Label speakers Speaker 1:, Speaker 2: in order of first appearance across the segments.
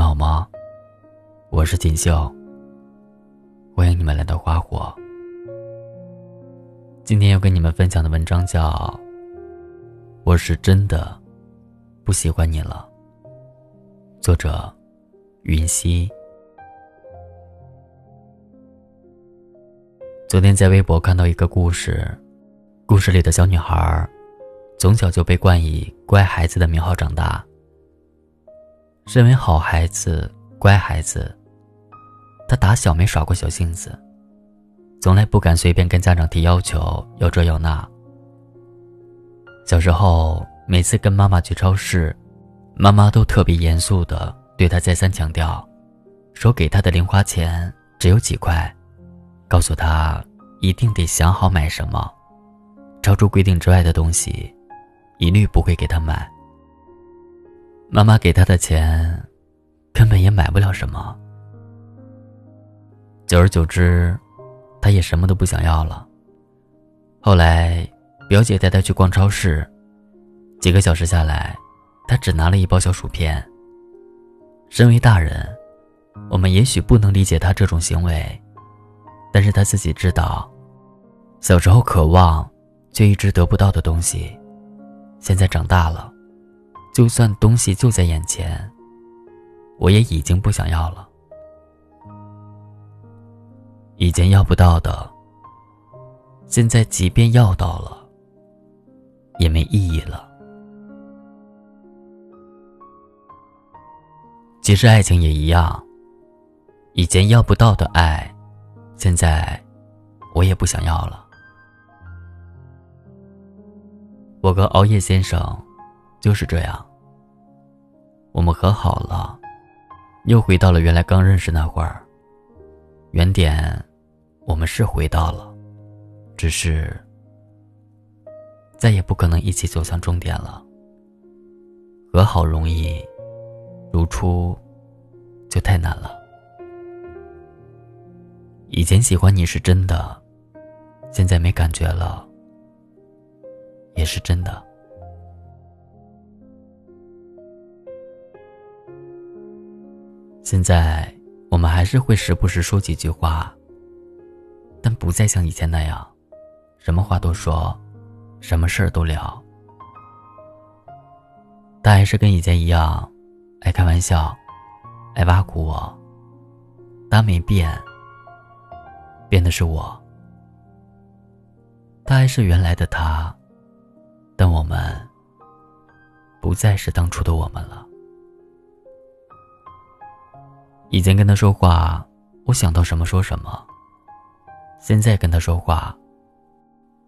Speaker 1: 们好吗？我是锦绣。欢迎你们来到花火。今天要跟你们分享的文章叫《我是真的不喜欢你了》，作者云溪。昨天在微博看到一个故事，故事里的小女孩从小就被冠以“乖孩子”的名号长大。身为好孩子、乖孩子，他打小没耍过小性子，从来不敢随便跟家长提要求，要这要那。小时候，每次跟妈妈去超市，妈妈都特别严肃的对他再三强调，说给他的零花钱只有几块，告诉他一定得想好买什么，超出规定之外的东西，一律不会给他买。妈妈给他的钱，根本也买不了什么。久而久之，他也什么都不想要了。后来，表姐带他去逛超市，几个小时下来，他只拿了一包小薯片。身为大人，我们也许不能理解他这种行为，但是他自己知道，小时候渴望却一直得不到的东西，现在长大了。就算东西就在眼前，我也已经不想要了。以前要不到的，现在即便要到了，也没意义了。其实爱情也一样，以前要不到的爱，现在我也不想要了。我和熬夜先生。就是这样。我们和好了，又回到了原来刚认识那会儿。原点，我们是回到了，只是再也不可能一起走向终点了。和好容易，如初就太难了。以前喜欢你是真的，现在没感觉了，也是真的。现在我们还是会时不时说几句话，但不再像以前那样，什么话都说，什么事儿都聊。他还是跟以前一样，爱开玩笑，爱挖苦我。他没变，变的是我。他还是原来的他，但我们不再是当初的我们了。以前跟他说话，我想到什么说什么。现在跟他说话，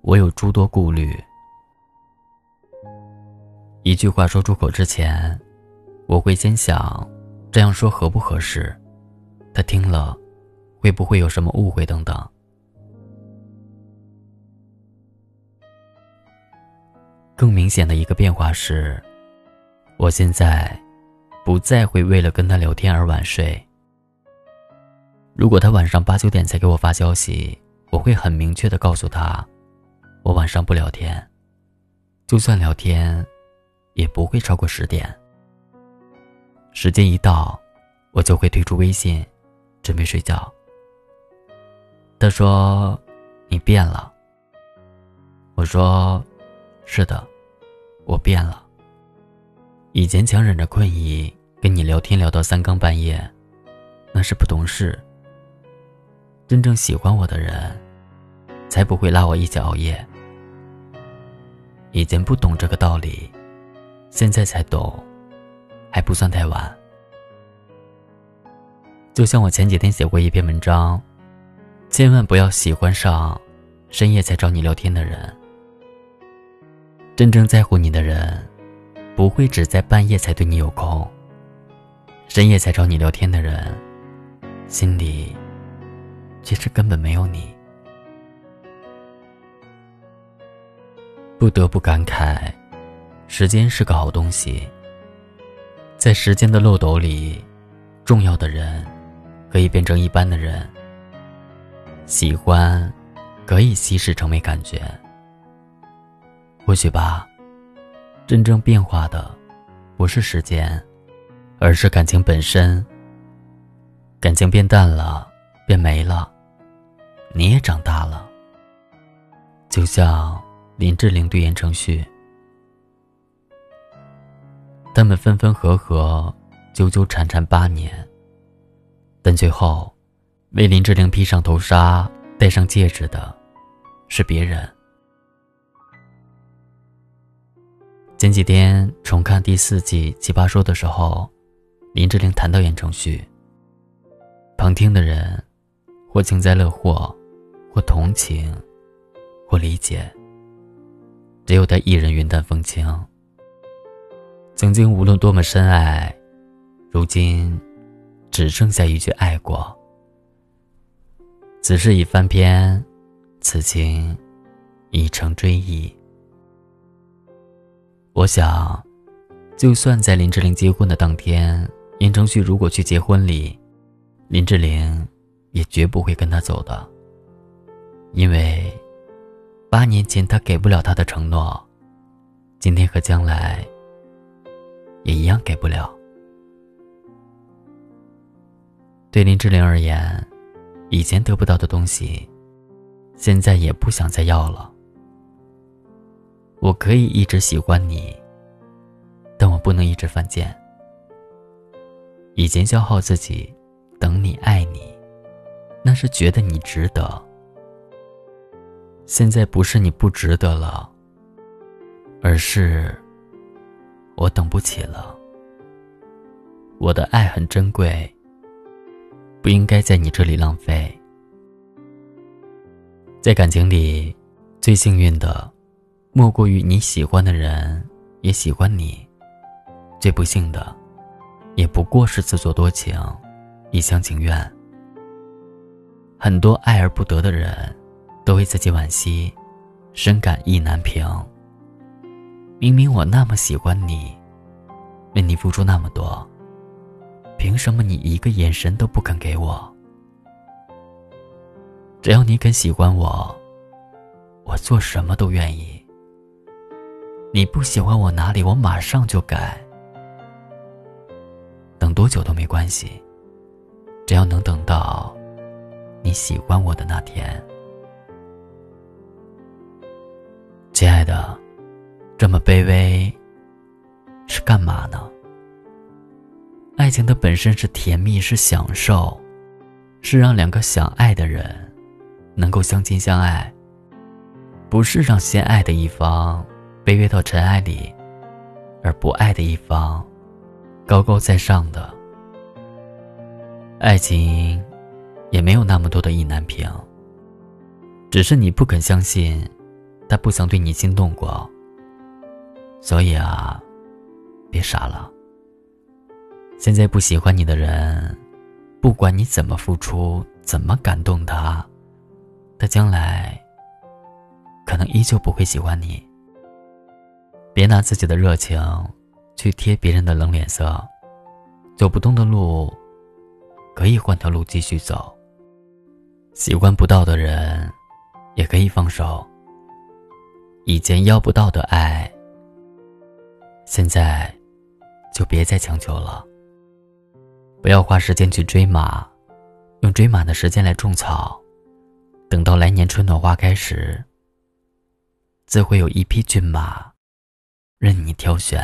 Speaker 1: 我有诸多顾虑。一句话说出口之前，我会先想，这样说合不合适？他听了，会不会有什么误会等等。更明显的一个变化是，我现在不再会为了跟他聊天而晚睡。如果他晚上八九点才给我发消息，我会很明确的告诉他，我晚上不聊天，就算聊天，也不会超过十点。时间一到，我就会退出微信，准备睡觉。他说：“你变了。”我说：“是的，我变了。以前强忍着困意跟你聊天聊到三更半夜，那是不懂事。”真正喜欢我的人，才不会拉我一起熬夜。以前不懂这个道理，现在才懂，还不算太晚。就像我前几天写过一篇文章，千万不要喜欢上深夜才找你聊天的人。真正在乎你的人，不会只在半夜才对你有空。深夜才找你聊天的人，心里。其实根本没有你，不得不感慨，时间是个好东西。在时间的漏斗里，重要的人可以变成一般的人，喜欢可以稀释成没感觉。或许吧，真正变化的不是时间，而是感情本身。感情变淡了，变没了，你也长大了。就像林志玲对言承旭，他们分分合合，纠纠缠缠八年，但最后，为林志玲披上头纱、戴上戒指的，是别人。前几天重看第四季《奇葩说》的时候，林志玲谈到言承旭。旁听的人，或幸灾乐祸，或同情，或理解。只有他一人云淡风轻。曾经无论多么深爱，如今只剩下一句爱过。此事已翻篇，此情已成追忆。我想，就算在林志玲结婚的当天，言承旭如果去结婚礼。林志玲也绝不会跟他走的，因为八年前他给不了他的承诺，今天和将来也一样给不了。对林志玲而言，以前得不到的东西，现在也不想再要了。我可以一直喜欢你，但我不能一直犯贱。以前消耗自己。等你爱你，那是觉得你值得。现在不是你不值得了，而是我等不起了。我的爱很珍贵，不应该在你这里浪费。在感情里，最幸运的，莫过于你喜欢的人也喜欢你；最不幸的，也不过是自作多情。一厢情愿，很多爱而不得的人，都为自己惋惜，深感意难平。明明我那么喜欢你，为你付出那么多，凭什么你一个眼神都不肯给我？只要你肯喜欢我，我做什么都愿意。你不喜欢我哪里，我马上就改，等多久都没关系。只要能等到你喜欢我的那天，亲爱的，这么卑微是干嘛呢？爱情的本身是甜蜜，是享受，是让两个相爱的人能够相亲相爱，不是让先爱的一方卑微到尘埃里，而不爱的一方高高在上的。爱情，也没有那么多的意难平。只是你不肯相信，他不曾对你心动过。所以啊，别傻了。现在不喜欢你的人，不管你怎么付出，怎么感动他，他将来可能依旧不会喜欢你。别拿自己的热情去贴别人的冷脸色，走不动的路。可以换条路继续走。喜欢不到的人，也可以放手。以前要不到的爱，现在就别再强求了。不要花时间去追马，用追马的时间来种草。等到来年春暖花开时，自会有一匹骏马，任你挑选。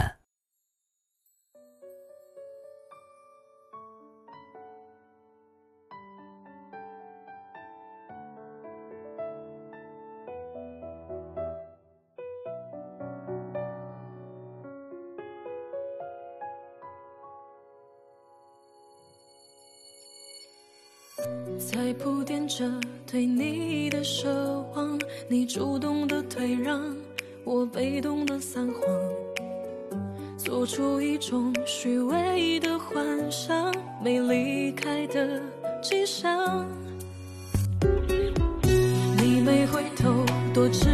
Speaker 2: 在铺垫着对你的奢望，你主动的退让，我被动的撒谎，做出一种虚伪的幻想，没离开的迹象。你没回头，多执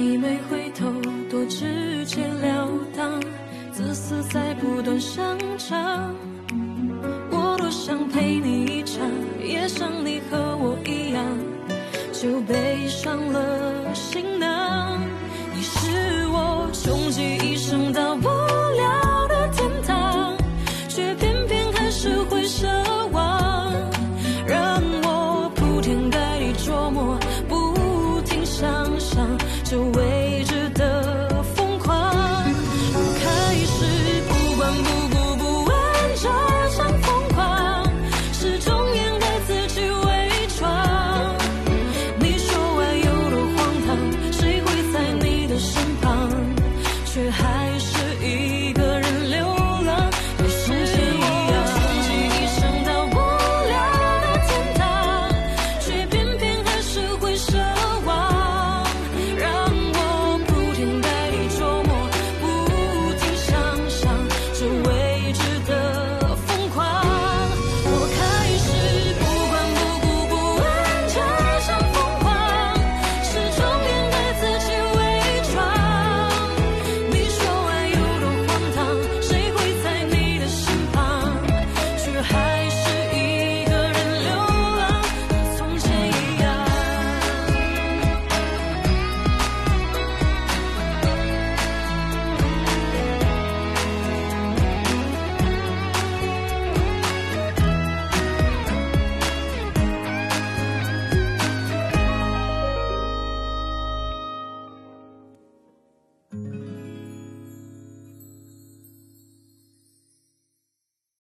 Speaker 2: 你没回头，多直截了当，自私在不断生长。我多想陪你